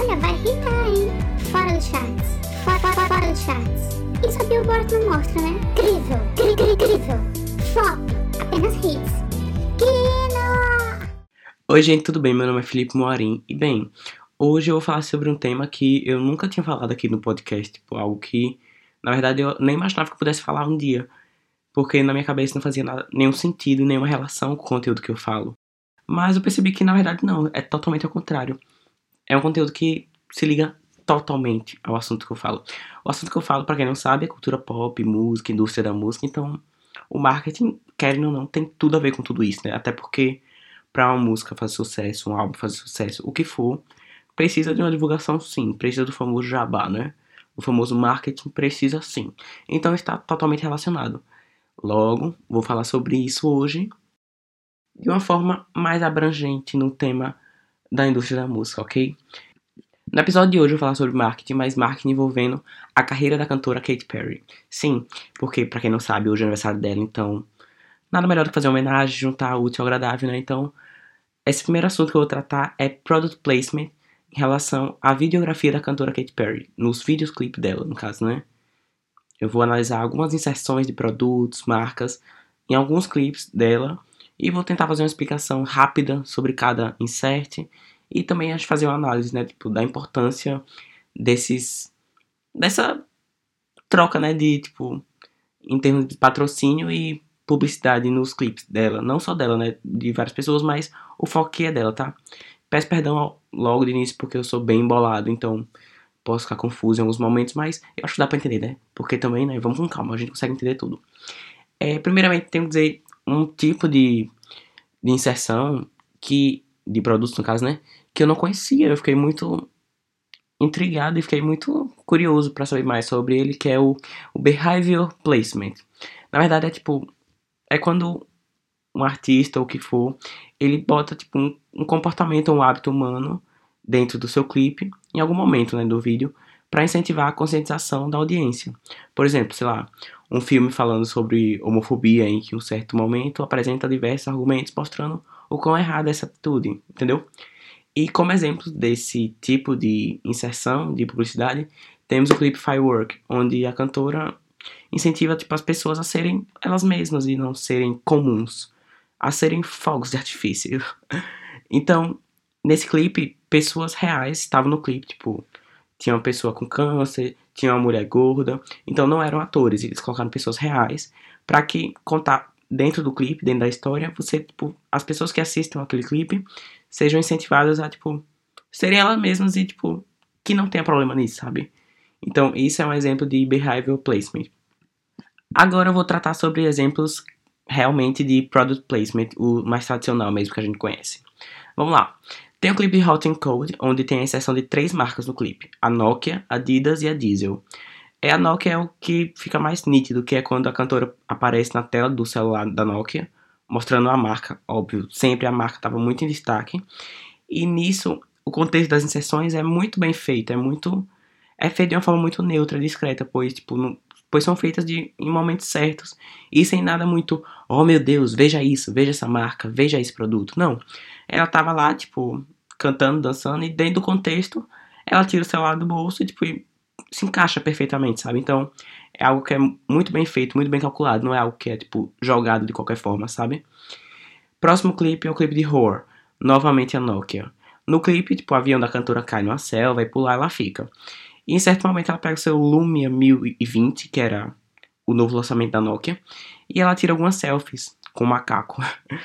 Olha, vai irritar, hein? Fora do charts. Fora, fora, fora do charts. Isso a Billboard não mostra, né? Incrível, incrível, incrível. Flop. Apenas hits. Kino! Oi, gente, tudo bem? Meu nome é Felipe Moarim. E bem, hoje eu vou falar sobre um tema que eu nunca tinha falado aqui no podcast. Tipo, algo que, na verdade, eu nem imaginava que eu pudesse falar um dia. Porque na minha cabeça não fazia nada, nenhum sentido, nenhuma relação com o conteúdo que eu falo. Mas eu percebi que, na verdade, não. É totalmente ao contrário. É um conteúdo que se liga totalmente ao assunto que eu falo. O assunto que eu falo, para quem não sabe, é cultura pop, música, indústria da música. Então, o marketing, querendo ou não, tem tudo a ver com tudo isso, né? Até porque, para uma música fazer sucesso, um álbum fazer sucesso, o que for, precisa de uma divulgação sim. Precisa do famoso jabá, né? O famoso marketing precisa sim. Então, está totalmente relacionado. Logo, vou falar sobre isso hoje de uma forma mais abrangente no tema da indústria da música, ok? No episódio de hoje eu vou falar sobre marketing, mas marketing envolvendo a carreira da cantora Katy Perry. Sim, porque, para quem não sabe, hoje é aniversário dela, então nada melhor do que fazer uma homenagem, juntar útil ao agradável, né? Então, esse primeiro assunto que eu vou tratar é product placement em relação à videografia da cantora Katy Perry, nos vídeos clipe dela, no caso, né? Eu vou analisar algumas inserções de produtos, marcas, em alguns clipes dela e vou tentar fazer uma explicação rápida sobre cada insert e também acho fazer uma análise, né, tipo, da importância desses dessa troca, né, de tipo em termos de patrocínio e publicidade nos clipes dela, não só dela, né, de várias pessoas, mas o foco é dela, tá? Peço perdão logo de início porque eu sou bem embolado, então posso ficar confuso em alguns momentos, mas eu acho que dá pra entender, né? Porque também, né, vamos com calma, a gente consegue entender tudo. É, primeiramente, tenho que dizer um tipo de, de inserção que de produtos no caso, né, que eu não conhecia. Eu fiquei muito intrigado e fiquei muito curioso para saber mais sobre ele, que é o, o behavior placement. Na verdade é tipo é quando um artista ou o que for, ele bota tipo um, um comportamento, um hábito humano dentro do seu clipe em algum momento, né, do vídeo, para incentivar a conscientização da audiência. Por exemplo, sei lá, um filme falando sobre homofobia em que um certo momento apresenta diversos argumentos mostrando o quão errada é essa atitude, entendeu? E como exemplo desse tipo de inserção de publicidade, temos o clipe Firework, onde a cantora incentiva tipo, as pessoas a serem elas mesmas e não serem comuns, a serem fogos de artifício. então, nesse clipe, pessoas reais estavam no clipe, tipo, tinha uma pessoa com câncer, tinha uma mulher gorda, então não eram atores, eles colocaram pessoas reais para que contar dentro do clipe, dentro da história, você, tipo, as pessoas que assistam aquele clipe sejam incentivadas a, tipo, serem elas mesmas e, tipo, que não tenha problema nisso, sabe? Então, isso é um exemplo de behavior placement. Agora eu vou tratar sobre exemplos realmente de product placement, o mais tradicional mesmo que a gente conhece. Vamos lá. Tem o clipe Hot and Cold, onde tem a inserção de três marcas no clipe: a Nokia, a Adidas e a Diesel. É a Nokia é o que fica mais nítido, que é quando a cantora aparece na tela do celular da Nokia, mostrando a marca, óbvio, sempre a marca estava muito em destaque. E nisso, o contexto das inserções é muito bem feito, é muito é feito de uma forma muito neutra, discreta, pois tipo, não, pois são feitas de, em momentos certos e sem nada muito, oh meu Deus, veja isso, veja essa marca, veja esse produto. Não. Ela tava lá, tipo, cantando, dançando e dentro do contexto, ela tira o celular do bolso e tipo, se encaixa perfeitamente, sabe? Então, é algo que é muito bem feito, muito bem calculado, não é algo que é, tipo, jogado de qualquer forma, sabe? Próximo clipe é o clipe de Horror, novamente a Nokia. No clipe, tipo, o avião da cantora cai numa selva e pular ela fica. E em certo momento ela pega o seu Lumia 1020, que era o novo lançamento da Nokia, e ela tira algumas selfies com o macaco.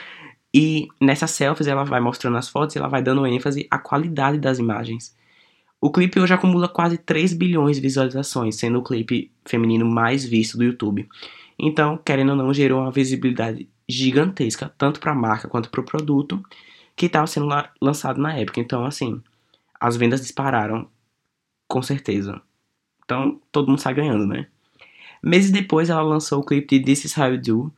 E nessas selfies ela vai mostrando as fotos e ela vai dando ênfase à qualidade das imagens. O clipe hoje acumula quase 3 bilhões de visualizações, sendo o clipe feminino mais visto do YouTube. Então, querendo ou não, gerou uma visibilidade gigantesca, tanto para a marca quanto para o produto que estava sendo lançado na época. Então, assim, as vendas dispararam, com certeza. Então, todo mundo sai ganhando, né? Meses depois, ela lançou o clipe de This Is How You Do,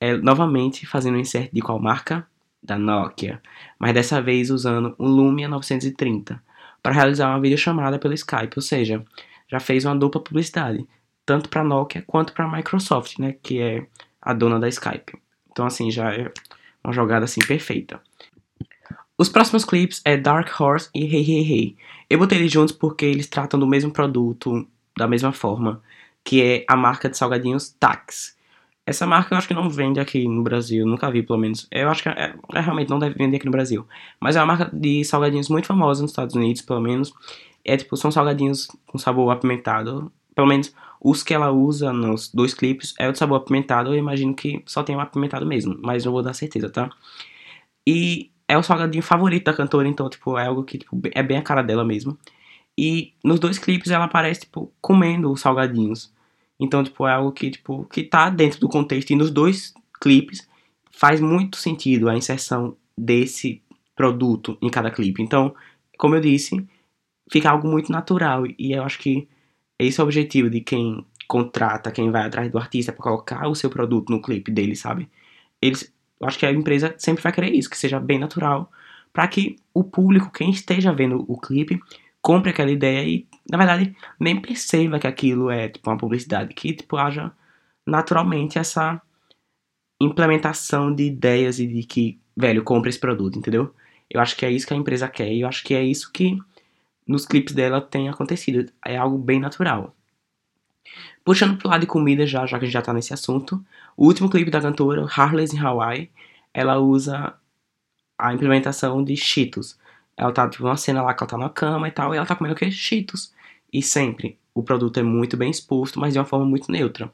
é, novamente fazendo um insert de qual marca? Da Nokia, mas dessa vez usando o Lumia 930 para realizar uma videochamada pelo Skype, ou seja, já fez uma dupla publicidade, tanto para a Nokia quanto para a Microsoft, né, que é a dona da Skype. Então assim, já é uma jogada assim perfeita. Os próximos clipes é Dark Horse e Hey Hey Hey. Eu botei eles juntos porque eles tratam do mesmo produto, da mesma forma, que é a marca de salgadinhos Tax. Essa marca eu acho que não vende aqui no Brasil, nunca vi pelo menos. Eu acho que é, é, realmente não deve vender aqui no Brasil. Mas é uma marca de salgadinhos muito famosa nos Estados Unidos, pelo menos. É tipo, são salgadinhos com sabor apimentado. Pelo menos os que ela usa nos dois clipes é o de sabor apimentado. Eu imagino que só tem um apimentado mesmo, mas não vou dar certeza, tá? E é o salgadinho favorito da cantora, então, tipo, é algo que tipo, é bem a cara dela mesmo. E nos dois clipes ela aparece, tipo, comendo os salgadinhos. Então, tipo, é algo que, tipo, que tá dentro do contexto. E nos dois clipes faz muito sentido a inserção desse produto em cada clipe. Então, como eu disse, fica algo muito natural. E eu acho que esse é o objetivo de quem contrata, quem vai atrás do artista para colocar o seu produto no clipe dele, sabe? Eles eu acho que a empresa sempre vai querer isso, que seja bem natural, para que o público, quem esteja vendo o clipe, compre aquela ideia e, na verdade, nem perceba que aquilo é tipo uma publicidade, que tipo haja naturalmente essa implementação de ideias e de que, velho, compre esse produto, entendeu? Eu acho que é isso que a empresa quer e eu acho que é isso que nos clipes dela tem acontecido. É algo bem natural. Puxando pro lado de comida já, já que a gente já tá nesse assunto, o último clipe da cantora, Harley's in Hawaii, ela usa a implementação de Cheetos. Ela tá, tipo, uma cena lá que ela tá na cama e tal, e ela tá comendo o quê? Cheetos. E sempre, o produto é muito bem exposto, mas de uma forma muito neutra.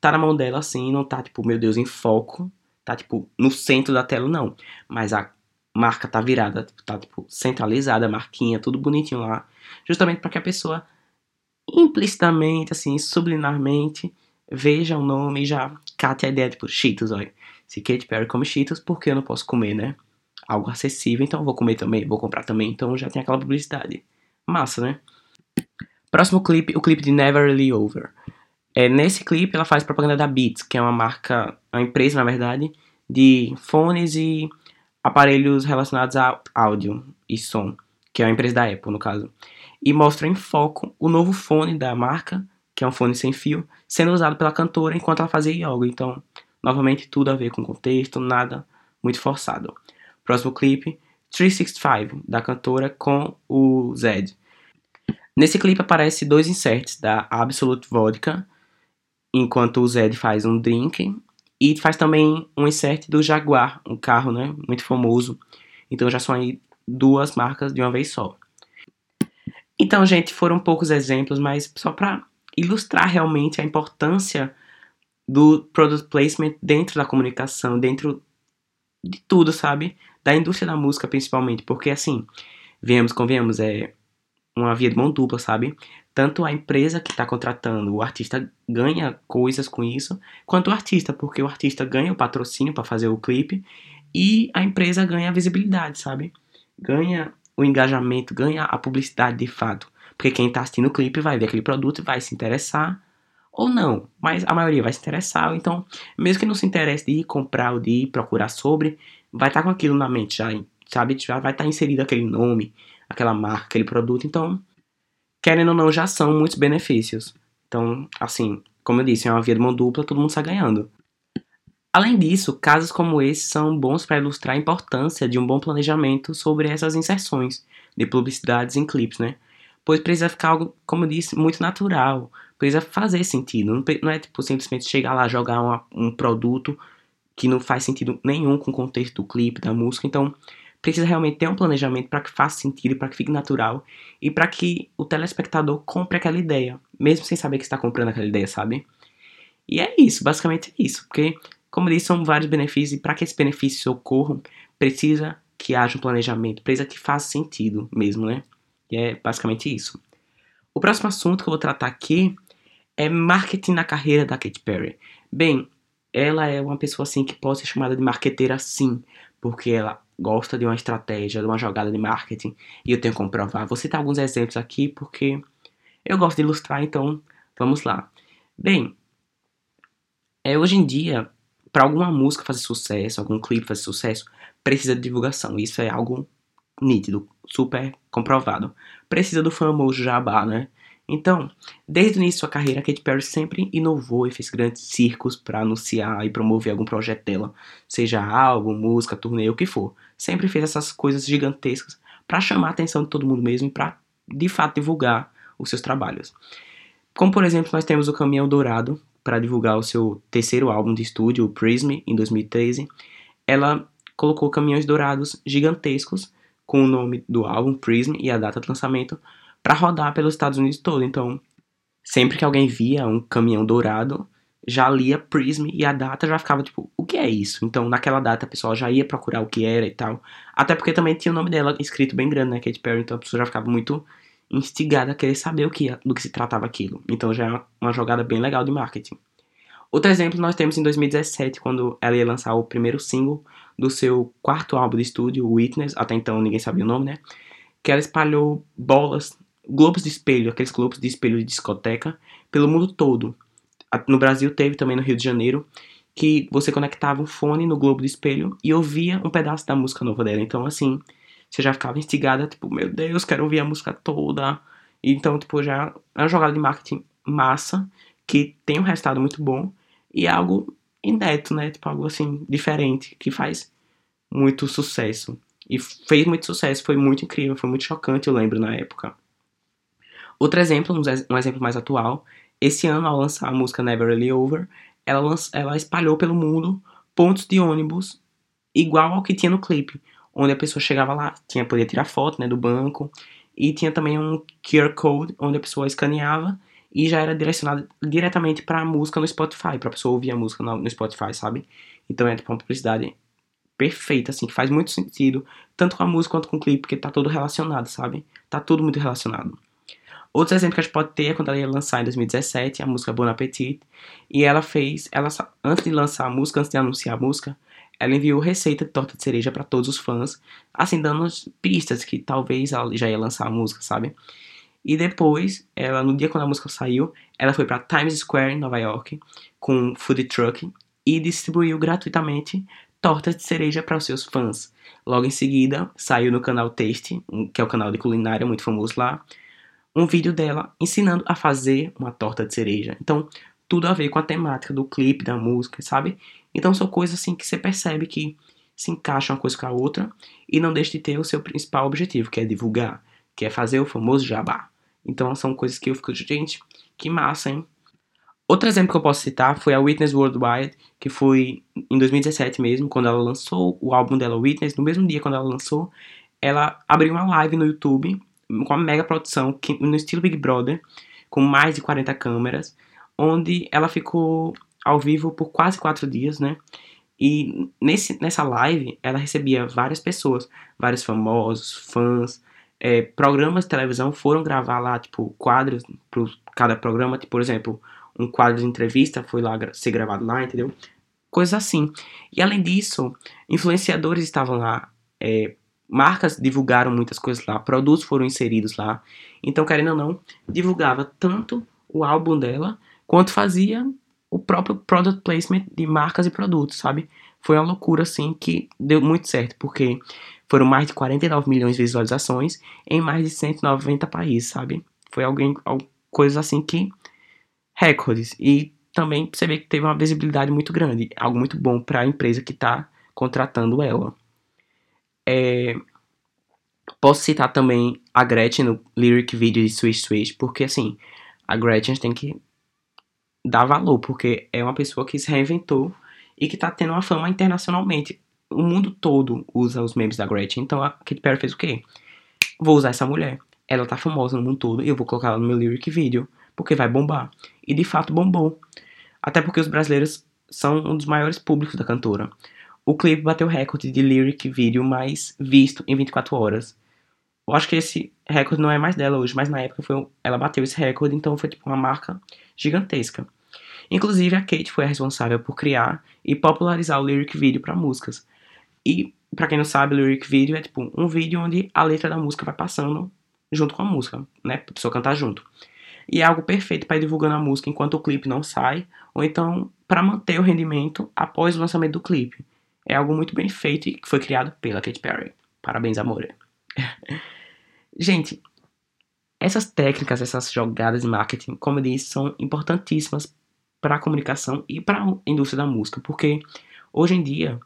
Tá na mão dela assim, não tá, tipo, meu Deus, em foco. Tá, tipo, no centro da tela, não. Mas a marca tá virada, tá, tipo, centralizada, a marquinha, tudo bonitinho lá. Justamente para que a pessoa implicitamente, assim, subliminarmente, veja o nome e já cate a ideia, tipo, Cheetos, olha. Se Katy Perry come Cheetos, por que eu não posso comer, né? Algo acessível, então vou comer também, vou comprar também, então já tem aquela publicidade. Massa, né? Próximo clipe, o clipe de Never Really Over. É, nesse clipe ela faz propaganda da Beats, que é uma marca, uma empresa, na verdade, de fones e aparelhos relacionados a áudio e som, que é uma empresa da Apple, no caso e mostra em foco o novo fone da marca, que é um fone sem fio, sendo usado pela cantora enquanto ela fazia yoga. Então, novamente, tudo a ver com contexto, nada muito forçado. Próximo clipe, 365, da cantora com o Zed. Nesse clipe aparece dois inserts da Absolute Vodka, enquanto o Zed faz um drink, e faz também um insert do Jaguar, um carro né, muito famoso. Então já são aí duas marcas de uma vez só. Então, gente, foram poucos exemplos, mas só para ilustrar realmente a importância do product placement dentro da comunicação, dentro de tudo, sabe? Da indústria da música, principalmente, porque assim, venhamos, convenhamos, é uma via de mão dupla, sabe? Tanto a empresa que está contratando o artista ganha coisas com isso, quanto o artista, porque o artista ganha o patrocínio para fazer o clipe e a empresa ganha a visibilidade, sabe? Ganha o engajamento, ganha a publicidade de fato. Porque quem está assistindo o clipe vai ver aquele produto e vai se interessar ou não, mas a maioria vai se interessar. Então, mesmo que não se interesse de ir comprar ou de ir procurar sobre, vai estar tá com aquilo na mente já, sabe? Já vai estar tá inserido aquele nome, aquela marca, aquele produto. Então, querendo ou não, já são muitos benefícios. Então, assim, como eu disse, é uma via de mão dupla, todo mundo está ganhando. Além disso, casos como esse são bons para ilustrar a importância de um bom planejamento sobre essas inserções de publicidades em clipes, né? Pois precisa ficar algo, como eu disse, muito natural, precisa fazer sentido, não, é tipo simplesmente chegar lá jogar uma, um produto que não faz sentido nenhum com o contexto do clipe, da música, então precisa realmente ter um planejamento para que faça sentido, para que fique natural e para que o telespectador compre aquela ideia, mesmo sem saber que está comprando aquela ideia, sabe? E é isso, basicamente é isso, porque como disse, são vários benefícios e para que esses benefícios ocorram, precisa que haja um planejamento, precisa que faça sentido mesmo, né? E é basicamente isso. O próximo assunto que eu vou tratar aqui é marketing na carreira da Katy Perry. Bem, ela é uma pessoa assim que pode ser chamada de marqueteira sim, porque ela gosta de uma estratégia, de uma jogada de marketing, e eu tenho como provar. Vou citar alguns exemplos aqui porque eu gosto de ilustrar, então vamos lá. Bem, é, hoje em dia para alguma música fazer sucesso, algum clipe fazer sucesso, precisa de divulgação. Isso é algo nítido, super comprovado. Precisa do famoso jabá, né? Então, desde o início de sua carreira, Katy Perry sempre inovou e fez grandes circos para anunciar e promover algum projeto dela, seja álbum, música, turnê, o que for. Sempre fez essas coisas gigantescas para chamar a atenção de todo mundo mesmo e para, de fato, divulgar os seus trabalhos. Como, por exemplo, nós temos o Caminhão Dourado para divulgar o seu terceiro álbum de estúdio, o Prism, em 2013. Ela colocou caminhões dourados gigantescos com o nome do álbum Prism e a data de lançamento para rodar pelos Estados Unidos todo. Então, sempre que alguém via um caminhão dourado, já lia Prism e a data já ficava tipo, o que é isso? Então, naquela data a pessoa já ia procurar o que era e tal. Até porque também tinha o nome dela escrito bem grande, né, Katy Perry, então a pessoa já ficava muito instigada a querer saber o que, do que se tratava aquilo. Então já é uma jogada bem legal de marketing. Outro exemplo nós temos em 2017, quando ela ia lançar o primeiro single do seu quarto álbum de estúdio, Witness, até então ninguém sabia o nome, né? Que ela espalhou bolas globos de espelho, aqueles globos de espelho de discoteca, pelo mundo todo. No Brasil teve também no Rio de Janeiro, que você conectava um fone no globo de espelho e ouvia um pedaço da música nova dela. Então, assim, você já ficava instigada, tipo, meu Deus, quero ouvir a música toda. Então, tipo, já é uma jogada de marketing massa, que tem um resultado muito bom e é algo inédito, né? Tipo, algo assim, diferente, que faz muito sucesso. E fez muito sucesso, foi muito incrível, foi muito chocante, eu lembro, na época. Outro exemplo, um exemplo mais atual, esse ano, ao lançar a música Never Really Over, ela, lanç, ela espalhou pelo mundo pontos de ônibus igual ao que tinha no clipe, onde a pessoa chegava lá, tinha poder tirar foto né, do banco, e tinha também um QR Code, onde a pessoa escaneava e já era direcionado diretamente para a música no Spotify, para a pessoa ouvir a música no, no Spotify, sabe? Então é tipo uma publicidade perfeita, assim, que faz muito sentido, tanto com a música quanto com o clipe, porque tá tudo relacionado, sabe? Tá tudo muito relacionado. Outro exemplo que a gente pode ter é quando ela ia lançar em 2017 a música Bon Appetit. E ela fez, ela antes de lançar a música, antes de anunciar a música, ela enviou receita de torta de cereja para todos os fãs, assim dando pistas que talvez ela já ia lançar a música, sabe? E depois, ela no dia quando a música saiu, ela foi para Times Square em Nova York com food truck e distribuiu gratuitamente tortas de cereja para os seus fãs. Logo em seguida, saiu no canal Taste, que é o canal de culinária muito famoso lá, um vídeo dela ensinando a fazer uma torta de cereja. Então, tudo a ver com a temática do clipe, da música, sabe? Então, são coisas assim que você percebe que se encaixam uma coisa com a outra e não deixa de ter o seu principal objetivo, que é divulgar, que é fazer o famoso jabá. Então, são coisas que eu fico, gente, que massa, hein? Outro exemplo que eu posso citar foi a Witness Worldwide, que foi em 2017 mesmo, quando ela lançou o álbum dela Witness, no mesmo dia quando ela lançou, ela abriu uma live no YouTube com uma mega produção no estilo Big Brother, com mais de 40 câmeras, onde ela ficou ao vivo por quase quatro dias, né? E nesse, nessa live ela recebia várias pessoas, vários famosos, fãs, é, programas de televisão foram gravar lá, tipo, quadros para cada programa, tipo, por exemplo, um quadro de entrevista foi lá ser gravado lá, entendeu? Coisas assim. E além disso, influenciadores estavam lá, é, marcas divulgaram muitas coisas lá, produtos foram inseridos lá. Então, querendo ou não, divulgava tanto o álbum dela quanto fazia o próprio product placement de marcas e produtos, sabe? Foi uma loucura assim que deu muito certo, porque foram mais de 49 milhões de visualizações em mais de 190 países, sabe? Foi alguém coisas assim que recordes e também você vê que teve uma visibilidade muito grande, algo muito bom para a empresa que está contratando ela. É, posso citar também a Gretchen no lyric video de Swish Swish, porque assim, a Gretchen tem que dar valor, porque é uma pessoa que se reinventou e que tá tendo uma fama internacionalmente. O mundo todo usa os memes da Gretchen, então a Katy Perry fez o quê? Vou usar essa mulher. Ela tá famosa no mundo todo e eu vou colocar ela no meu lyric video, porque vai bombar. E de fato bombou. Até porque os brasileiros são um dos maiores públicos da cantora. O clipe bateu recorde de lyric video mais visto em 24 horas. Eu acho que esse recorde não é mais dela hoje, mas na época foi, ela bateu esse recorde, então foi tipo uma marca gigantesca. Inclusive a Kate foi a responsável por criar e popularizar o lyric video para músicas. E para quem não sabe, o lyric video é tipo um vídeo onde a letra da música vai passando junto com a música, né, pra pessoa cantar junto. E é algo perfeito para ir divulgando a música enquanto o clipe não sai, ou então para manter o rendimento após o lançamento do clipe. É algo muito bem feito e que foi criado pela Katy Perry. Parabéns, amor. Gente, essas técnicas, essas jogadas de marketing, como eu disse, são importantíssimas para a comunicação e para a indústria da música, porque hoje em dia,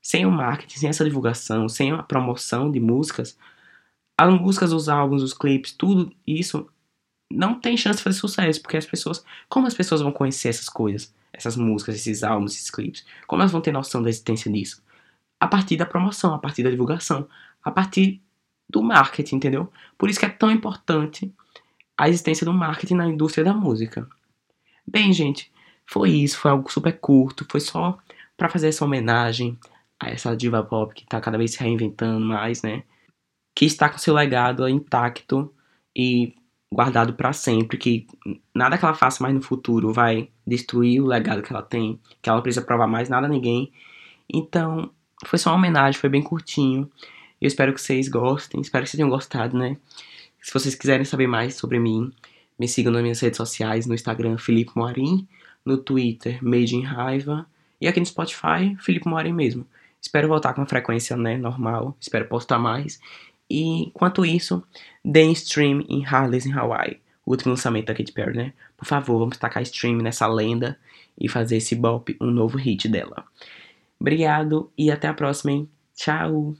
sem o marketing, sem essa divulgação, sem a promoção de músicas, as músicas, os álbuns, os clipes, tudo isso não tem chance de fazer sucesso, porque as pessoas, como as pessoas vão conhecer essas coisas, essas músicas, esses álbuns, esses clipes, como elas vão ter noção da existência disso? A partir da promoção, a partir da divulgação, a partir do marketing, entendeu? Por isso que é tão importante a existência do marketing na indústria da música. Bem, gente, foi isso, foi algo super curto, foi só para fazer essa homenagem a essa diva pop que tá cada vez se reinventando mais, né? Que está com seu legado intacto e guardado para sempre, que nada que ela faça mais no futuro vai destruir o legado que ela tem, que ela precisa provar mais nada a ninguém. Então, foi só uma homenagem, foi bem curtinho. Eu espero que vocês gostem, espero que vocês tenham gostado, né? Se vocês quiserem saber mais sobre mim, me sigam nas minhas redes sociais, no Instagram, Felipe Moarim, no Twitter, Made in Raiva, e aqui no Spotify, Felipe Moarim mesmo. Espero voltar com a frequência, né, normal, espero postar mais. E enquanto isso, deem stream em Harley's in Hawaii, o último lançamento da Katy Perry, né? Por favor, vamos tacar stream nessa lenda e fazer esse bop um novo hit dela. Obrigado e até a próxima, hein? Tchau!